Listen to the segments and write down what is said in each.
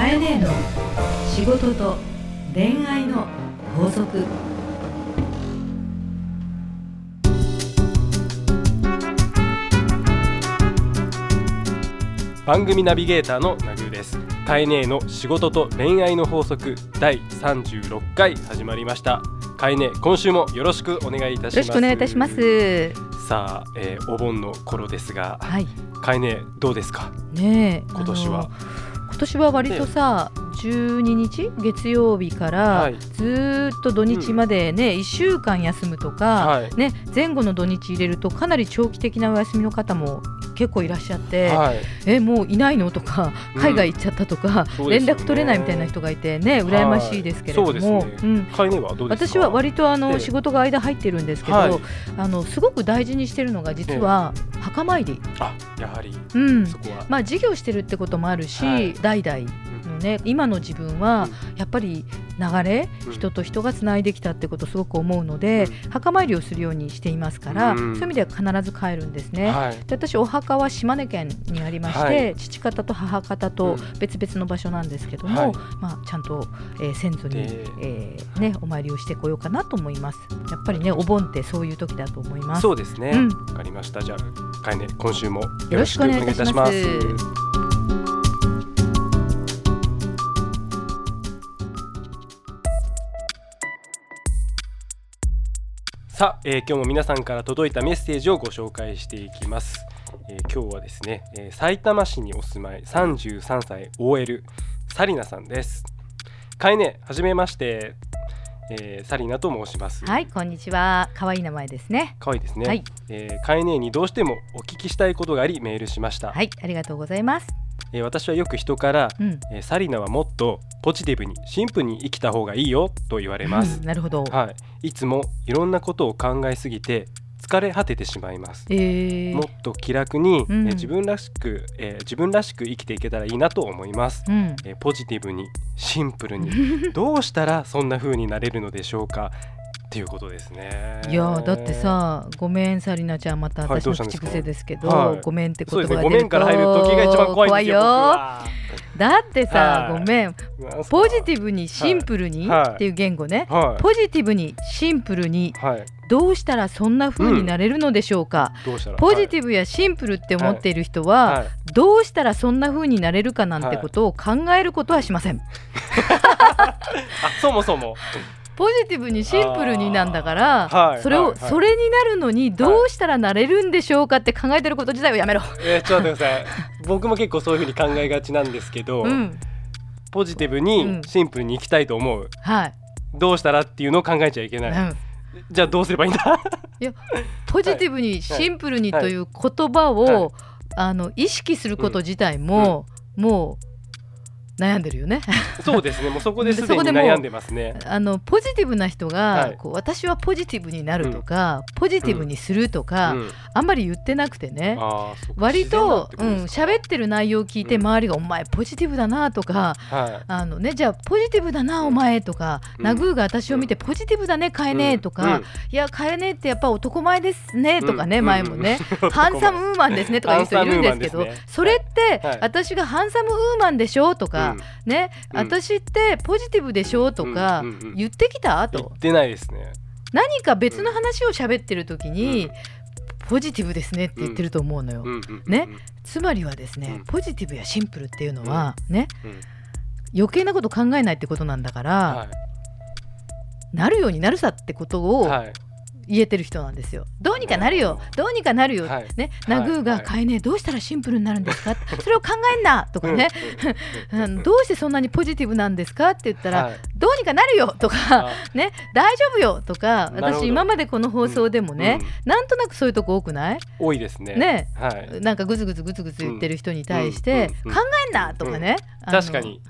かえねえの仕事と恋愛の法則番組ナビゲーターのナグーですカエネーの仕事と恋愛の法則第36回始まりましたカエネ今週もよろしくお願いいたしますよろしくお願いいたします。さあ、えーお盆の頃ですがはい。カエネどうですか？ねえ。今年は今年は割とさ、12日？月曜日からはい。ずーっと土日までね、1週間休むとか、はい。ね前後の土日入れるとかなり長期的なお休みの方も結構いらっしゃって、はい。えもういないの？とかうん。海外行っちゃったとか、うですよね。絡取れないみたいな人がいてね羨ましいですけれども、ね。うん。私は割とあの、ええ。仕事が間入ってるんですけど、はい。あのすごく大事にしてるのが実は墓参り、あやはり。うん、そこは、まあ事業してるってこともあるし、はい代々のね今の自分はやっぱり流れ、うん。人と人がつないできたってことすごく思うので、うん。墓参りをするようにしていますから、うん。そういう意味では必ず帰るんですね。はい。で私お墓は島根県にありまして、はい。父方と母方とうん。別々の場所なんですけども、はい。まあ、ちゃんと、えー先祖に、でえーね、お参りをしてこようかなと思います。やっぱりねお盆ってそういう時だと思います。そうですね。わ、うん。かりました。じゃあカエネ今週もよろしくお願いいたしますさあ、えー今日も皆さんから届いたメッセージをご紹介していきます、えー今日はですね、えー埼玉市にお住まい33歳 OL サリナさんです。かえねはじめまして、えーサリナと申します。はいこんにちは。可愛い名前ですね。可愛いですね、はい。えー、カエネにどうしてもお聞きしたいことがありメールしました、はいありがとうございますえー私はよく人から、うん。えーサリナはもっとポジティブにシンプルに生きた方がいいよと言われます。うん、なるほど、はい、いつもいろんなことを考えすぎて疲れ果ててしまいます。えー。もっと気楽に、うん。えー自分らしく、えー自分らしく生きていけたらいいなと思います、うん。えーポジティブにシンプルに。どうしたらそんな風になれるのでしょうかっていうことですね。いやーだってさごめんサリナちゃんまたはい私の口癖ですけど、はい。ごめんって言葉が出るとごめんから怖いよだってさはい。ごめんポジティブにシンプルにはい。っていう言語ね、はい。ポジティブにシンプルにはい。どうしたらそんな風になれるのでしょうか、どうしたら？ポジティブやシンプルって思っている人は、はい。どうしたらそんな風になれるかなんてことを考えることはしません、あそもそも ポジティブにシンプルになんだから、はいそれを、はいはい。それになるのにどうしたらなれるんでしょうかって考えてること自体をやめろ、えーちょっと待ってください。僕も結構そういう風に考えがちなんですけど、うん。ポジティブうんにシンプルに生きたいと思う、はい、どうしたらっていうのを考えちゃいけない、うん、じゃあどうすればいいんだ？いやポジティブにシンプルにという言葉を、はい。あの意識すること自体も、もう悩んでるよね。そうですね。もうそこですでにそこでもう悩んでますね。あのポジティブな人が、はい。こう私はポジティブになるとか、ポジティブにするとか、うん。あんまり言ってなくてね。あーそっか。割とうん喋ってる内容を聞いてうん。周りが「お前ポジティブだな」とかはい。あのねじゃあポジティブだなお前とか、うん。ナグーが私を見てポジティブだね変えねとか、うん。いや変えねってやっぱ男前ですねとかね、うん。前もね、ハンサムウーマンですねとか言う人いるんですけどね。それって、はい。私がハンサムウーマンでしょとか、ね、うん。私ってポジティブでしょとか言ってきたと言ってないですね。何か別の話を喋ってる時に、ポジティブですねって言ってると思うのよ、ね。つまりはですね、うん。ポジティブやシンプルっていうのは、ね。うん。余計なこと考えないってことなんだから、はなるようになるさってこといをはい言えてる人なんですよ。どうにかなるよ。ど。うにかなるよ、はい。ね、はい。ナグーがはい変えねえどうしたらシンプルになるんですか それを考えんな！とかね、うん。うん。どうしてそんなにポジティブなんですか？って言ったら、はいどうにかなるよ！とか、あね、大丈夫よ！とか私今までこの放送でもね、うん。なんとなくそういうとこ多くない？多いですね。ね。はい。なんかグズグズグズグズ言ってる人に対して、うん。うん。考えんな！とかね、確かに。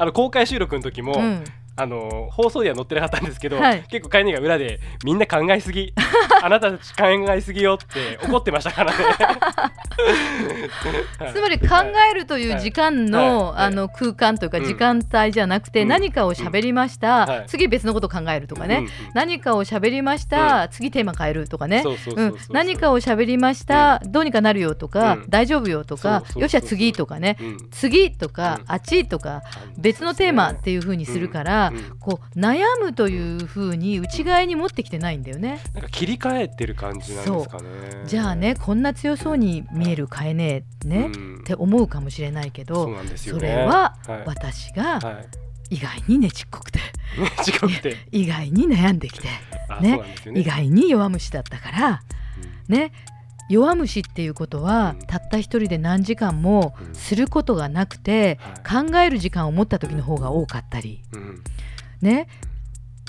あの公開収録の時も、うんあの放送では載ってなかったんですけど、はい。結構カイネが裏でみんな考えすぎ あなたたち考えすぎよって 怒ってましたからね。つまり考えるという時間の,、あの空間というかうん。時間帯じゃなくて、うん。何かを喋りました、はい。次別のことを考えるとかね、何かを喋りました、次テーマ変えるとかね。何かを喋りました、どうにかなるよとか、うん。大丈夫よとかよっしゃ次とかね。うん。次とか、うん。あっちとか別のテーマっていう風にするから、うん。うんこう悩むという風に内側に持ってきてないんだよね。なんか切り替えてる感じなんですかね。じゃあねこんな強そうに見えるカエネね、うん。って思うかもしれないけそうどなんですよね。それははい。私がはい。意外にねちっこくて。意外に悩んできて。あね。ね。意外に弱虫だったからね。弱虫っていうことはうん。たった一人で何時間もうん。することがなくて考える時間を持った時の方が多かったり。うんうんね。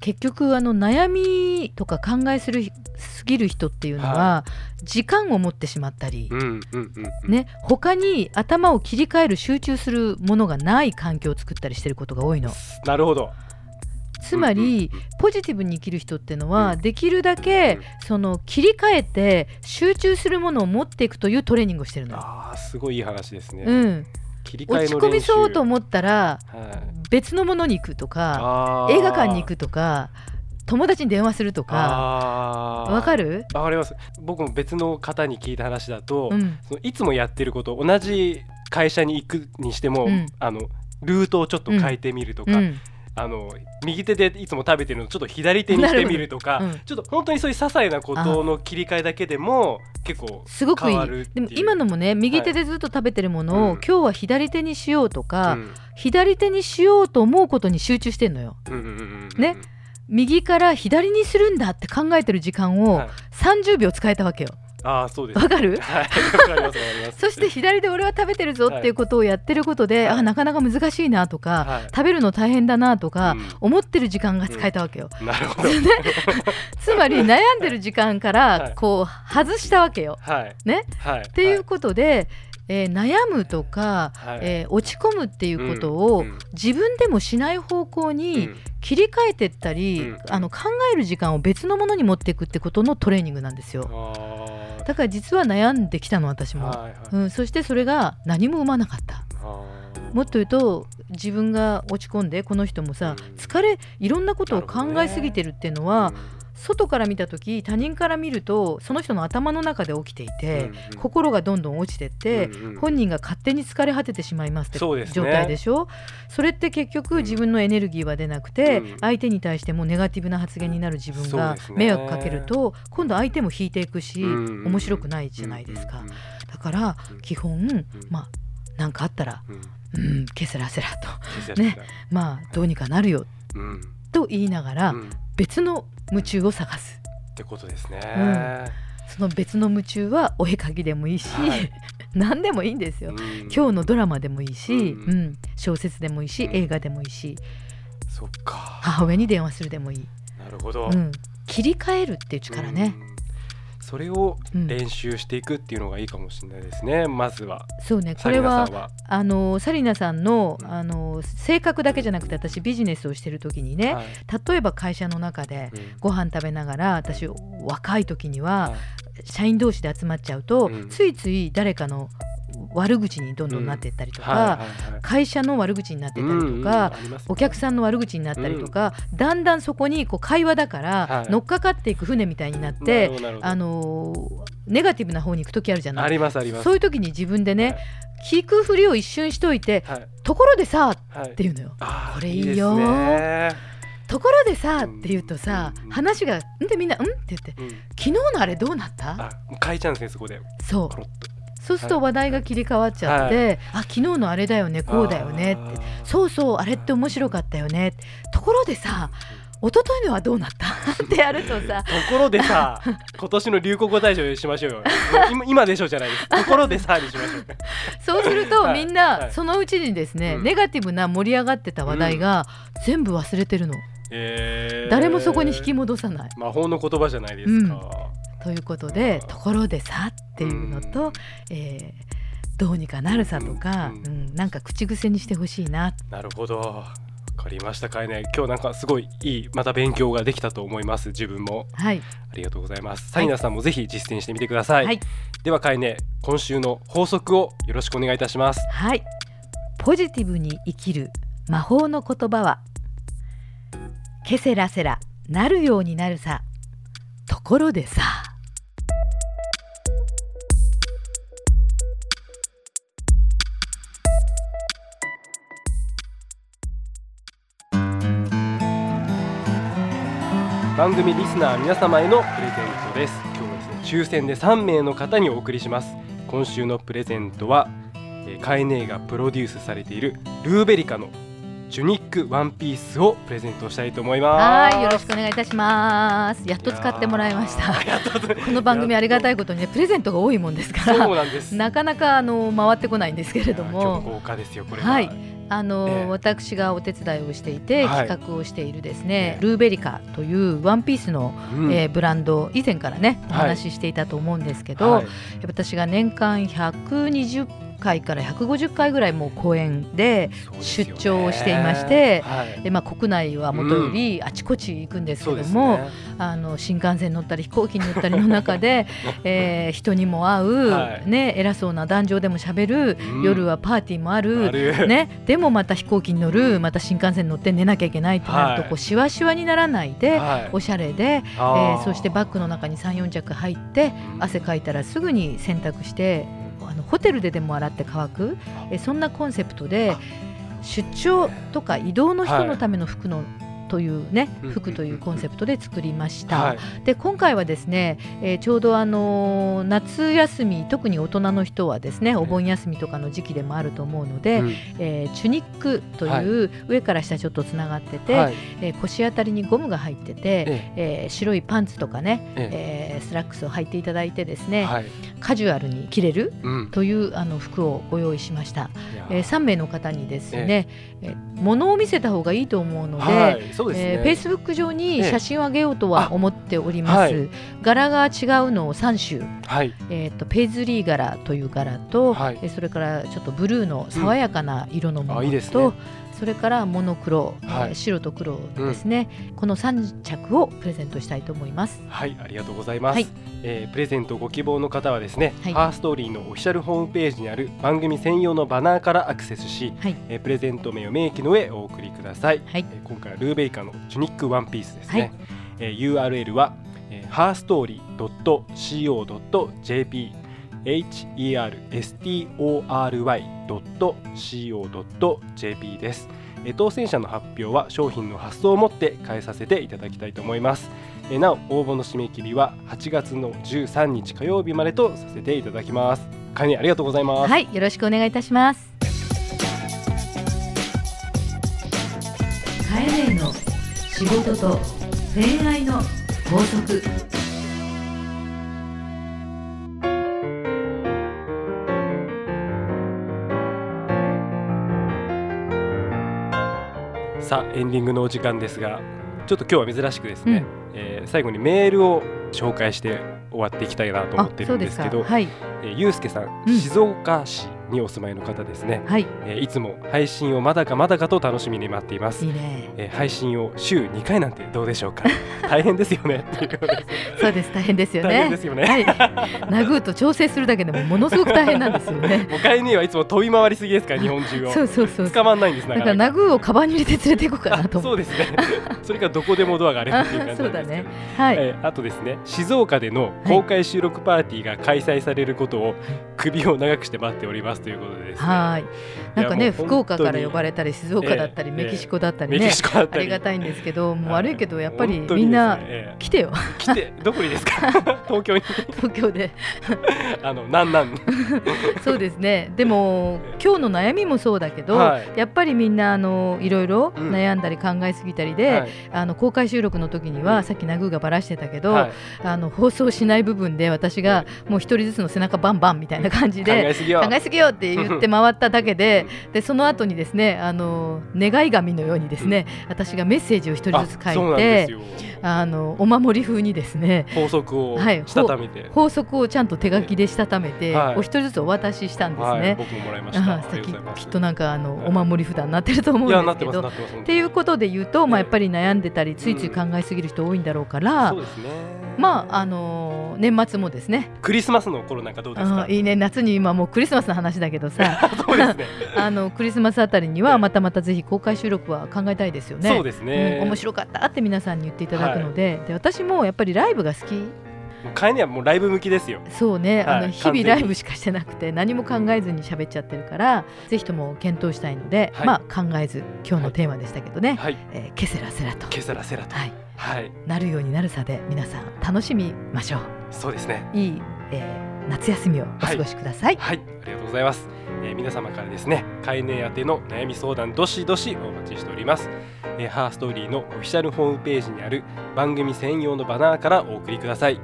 結局あの悩みとか考えするすぎる人っていうのは時間を持ってしまったりね。他に頭を切り替える集中するものがない環境を作ったりしてることが多いの。なるほど。つまりポジティブに生きる人っていうのは、うん。できるだけ、うん。その切り替えて集中するものを持っていくというトレーニングをしてるのあすごいいい話ですね、うん、切り替え落ち込みそうと思ったらはい。別のものに行くとか映画館に行くとか友達に電話するとか。わかる、わかります。僕も別の方に聞いた話だと、うん。そのいつもやってること同じ会社に行くにしても、うん。あのルートをちょっと変えてみるとか、うん、あの右手でいつも食べてるのをちょっと左手にしてみるとか、うん。ちょっと本当にそういう些細なことの切り替えだけでも結構すごくい変わるいでも今のもね右手でずっと食べてるものを、はいうん。今日は左手にしようとか、うん。左手にしようと思うことに集中してんのよ。ね。右から左にするんだって考えてる時間をはい。30秒使えたわけよ。ああそうですわかる？はい。そして左で俺は食べてるぞっていうことをやってることで、はい。あなかなか難しいなとか、はい。食べるの大変だなとか、うん。思ってる時間が使えたわけよ。なるほど。つまり悩んでる時間かはい。らこう外したわけよ。はい。ね？はい。っていうことで、えー悩むとか、はい。えー落ち込むっていうことを、うんうん。自分でもしない方向にうん。切り替えてったり、うん。あの考える時間を別のものに持っていくってことのトレーニングなんですよ。あだから実は悩んできたの私も、ーはいはい。うん、そしてそれが何も生まなかった。もっと言うと自分が落ち込んでこの人もさ、うん。疲れいろんなことを考えすぎてるっていうのは、うん外から見た時他人から見るとその人の頭の中で起きていて、うんうん。心がどんどん落ちてって、うんうん。本人が勝手に疲れ果ててしまいますって状態でしょ？それって結局うん。自分のエネルギーは出なくて、うん。相手に対してもネガティブな発言になる自分が迷惑かけると、今度相手も引いていくし、うん面白くないじゃないですか、うんうんだからうん。基本、まあ何かあったらうん。うんうんケセラセラとね。まあどうにかなるよ。うんと言いながら、別の夢中を探す。てことですね。その別の夢中はお絵描きでもいいし、はい。何でもいいんですよ、うん。今日のドラマでもいいし、ううんん。小説でもいいし、うん。映画でもいいし。そっか。母親に電話するでもいい、なるほど。うん、切り替えるっていう力ね、うんそれをうん。練習していくっていうのがいいかもしれないですねまずは。そうねこれはナさんは。あのサリナさんのうん。あの性格だけじゃなくて私ビジネスをしてる時にね、はい。例えば会社の中でうん。ご飯食べながら私若い時にははい。社員同士で集まっちゃうと、うん。ついつい誰かの悪口にどんどんなっていったりとか、会社の悪口になっていったりとか、お客さんの悪口になったりとか、だんだんそこにこう会話だから、はい。乗っかかっていく船みたいになってあのーネガティブな方に行く時あるじゃなあいりますあります。そういう時に自分でね、聞くふりを一瞬しといてはい。ところでさはい。っていうのよ。これいいよ。ところでさって言うとさ、うん話が「ん？でみんな「ん?」って言ってうん「昨日のあれどうなった?変えちゃうんですねそこで」そうそうすると話題が切り替わっちゃって「あ昨日のあれだよねこうだよね」って。あー「そうそうあれって面白かったよね」ところでさ一昨日のはどうなった？ってやるとさ。ところでさ 今年の流行語大賞にしましょうよ。今今でしょじゃないです。ところでさにしましょう。そうするとはい。みんはない。そのうちにですね、うん。ネガティブな盛り上がってた話題が全部忘れてるの、えー。誰もそこに引き戻さない。魔法の言葉じゃないですか、ということでところでさっていうのと、うん。えーどうにかなるさとか、ううんん。なんか口癖にしてほしいな。なるほど。かりましたかいね今日なんかすごいいいまた勉強ができたと思います自分も。はい。ありがとうございます。サリナさんもぜひ実践してみてください、はい。ではかいね今週の法則をよろしくお願いいたします。はい。ポジティブに生きる魔法の言葉はケセラセラなるようになるさ。ところでさ番組リスナー皆様へのプレゼントです。今日はですね抽選で3名の方にお送りします。今週のプレゼントは、えー、カエネーがプロデュースされているルーベリカのジュニックワンピースをプレゼントしたいと思います。はいよろしくお願いいたします。やっと使ってもらいました。この番組ありがたいことにねプレゼントが多いもんですかそうらなんです。なかなかあの回ってこないんですけれども。豪華ですよこれは。はいあの、ええ。私がお手伝いをしていて、はい。企画をしているですね、ええ。ルーベリカというワンピースの、うん。えーブランド以前からねおはい。話ししていたと思うんですけど、はい。私が年間120回から150回ぐらいもう公演で出張をしていましてはい。で、まあ、国内はもとよりあちこち行くんですけども、ね。あの新幹線乗ったり飛行機に乗ったりの中で、えー人にも会う、はい。ね、偉そうな壇上でもしゃべる、うん。夜はパーティーもあるね、でもまた飛行機に乗るまた新幹線に乗って寝なきゃいけないとなると、はい。こうしわしわにならないで、はい。おしゃれで、えあー。そしてバッグの中に34着入って汗かいたらすぐに洗濯してあのホテルででも洗って乾く、えーそんなコンセプトで出張とか移動の人のための服の、というねうん服というコンセプトで作りました。はい。で今回はですね、えーちょうどあのー夏休み特に大人の人はですねお盆休みとかの時期でもあると思うので、うん。えーチュニックという上から下ちょっとつながってて、はい。えー腰あたりにゴムが入ってて、ええ。ー白いパンツとかね、ええ。ースラックスを履いていただいてですね、はい。カジュアルに着れるうん。というあの服をご用意しました、えー3名の方にですね、えー物を見せた方がいいと思うので、はいそうですね。えー、フェイスブック上に写真をあげようとは思っております、あはい。柄が違うのを3種、はい。えー、とペイズリー柄という柄と、はい。えーそれからちょっとブルーの爽やかな色のものと、あいいですねそれからモノクロ、えーはい白と黒ですね、この3着をプレゼントしたいと思います。はい、ありがとうございます。はいえープレゼントご希望の方はですね、はいハーストーリーのオフィシャルホームページにある番組専用のバナーからアクセスし、はいえープレゼント名を明記の上お送りください。はいえー今回はルーベイカのチュニックワンピースですね。はいえー URL は、えー、ハーストーリー .co.jp herstory.co.jp です。えー当選者の発表は商品の発送をもって返させていただきたいと思います。えーなお応募の締め切りは8月の13日火曜日までとさせていただきます。かえねありがとうございます。はい、よろしくお願いいたします。カエネの仕事と恋愛の法則さあエンディングのお時間ですがちょっと今日は珍しくですね、えー最後にメールを紹介して終わっていきたいなと思あって。るんですけどはい、えーゆうすけさん、うん。静岡市にお住まいの方ですね、はい、えーいつも配信をまだかまだかと楽しみに待っています。いいね。えー配信を週2回なんてどうでしょうか。大変ですよね。そうです、大変ですよね。大変ですよね、はい、ナグーと調整するだけでもものすごく大変なんですよね。もう帰りにはいつも飛び回りすぎですから日本中を。そうそうそう。捕まんないんですだからナグーをカバンに入れて連れて行こうかなとそうですね。それからどこでもドアがあればっていう感じですけど。そうだね。はい、えーあとですね静岡での公開収録パーティーが開催されることを首を長くして待っておりますということでですね。はい。なんかね、福岡から呼ばれたり、静岡だったり、ええメキシコだったりねあり。りがたいんですけど、もうはい悪いけど、やっぱりみんなえ来てよ、ー来てどこにですか？東京に。東京で。あのなんなんそうですね。でも、今日の悩みもそうだけど、はい。やっぱりみんな、あの、いろいろうん。悩んだり考えすぎたりで。はい。あの公開収録の時には、さっきナグーがばらしてたけど、はい。あの放送しない部分で私がもう一人ずつの背中バンバンみたいな感じ考でえすぎよ。考えすぎよよって言って回っただけででその後にですねあの願い紙のようにですね、私がメッセージを一人ずつ書いてあのお守り風にですね法則をしたためて、はい、法則をちゃんと手書きでしたためて、はい、お一人ずつお渡ししたんですね、はい、僕ももらいました。きっとなんかあの、お守り札になってると思うんですけど。っていうことで言うと、まあ、やっぱり悩んでたりついつい考えすぎる人多いんだろうから、そうですねまああの年末もですね。クリスマスの頃なんかどうですか？いいね。夏に今もうクリスマスの話だけどさ。そうです、ね、あのクリスマスあたりにはまたまたぜひ公開収録は考えたいですよね。そうですね、うん、面白かったって皆さんに言っていただくので。はい、で私もやっぱりライブが好き。カエネはもうライブ向きですよ。そうね、はい、あの日々ライブしかしてなくて何も考えずに喋っちゃってるから、ぜひとも検討したいので、はい、まあ考えず今日のテーマでしたけどね、はい。えー、ケセラセラと。ケセラセラと、はいはい、なるようになるさで皆さん楽しみましょう。そうですね。いい、えー、夏休みをお過ごしください、はい、はい、ありがとうございます、えー、皆様からですねカエネ宛ての悩み相談どしどしお待ちしております。えー、ハーストーリーのオフィシャルホームページにある番組専用のバナーからお送りください。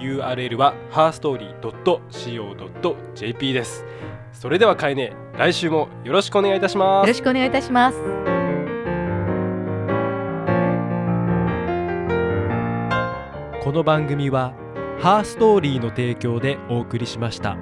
URL は herstory.co.jp です。それではかえね来週もよろしくお願いいたします。よろしくお願いいたしますこの番組はハーストーリーの提供でお送りしました。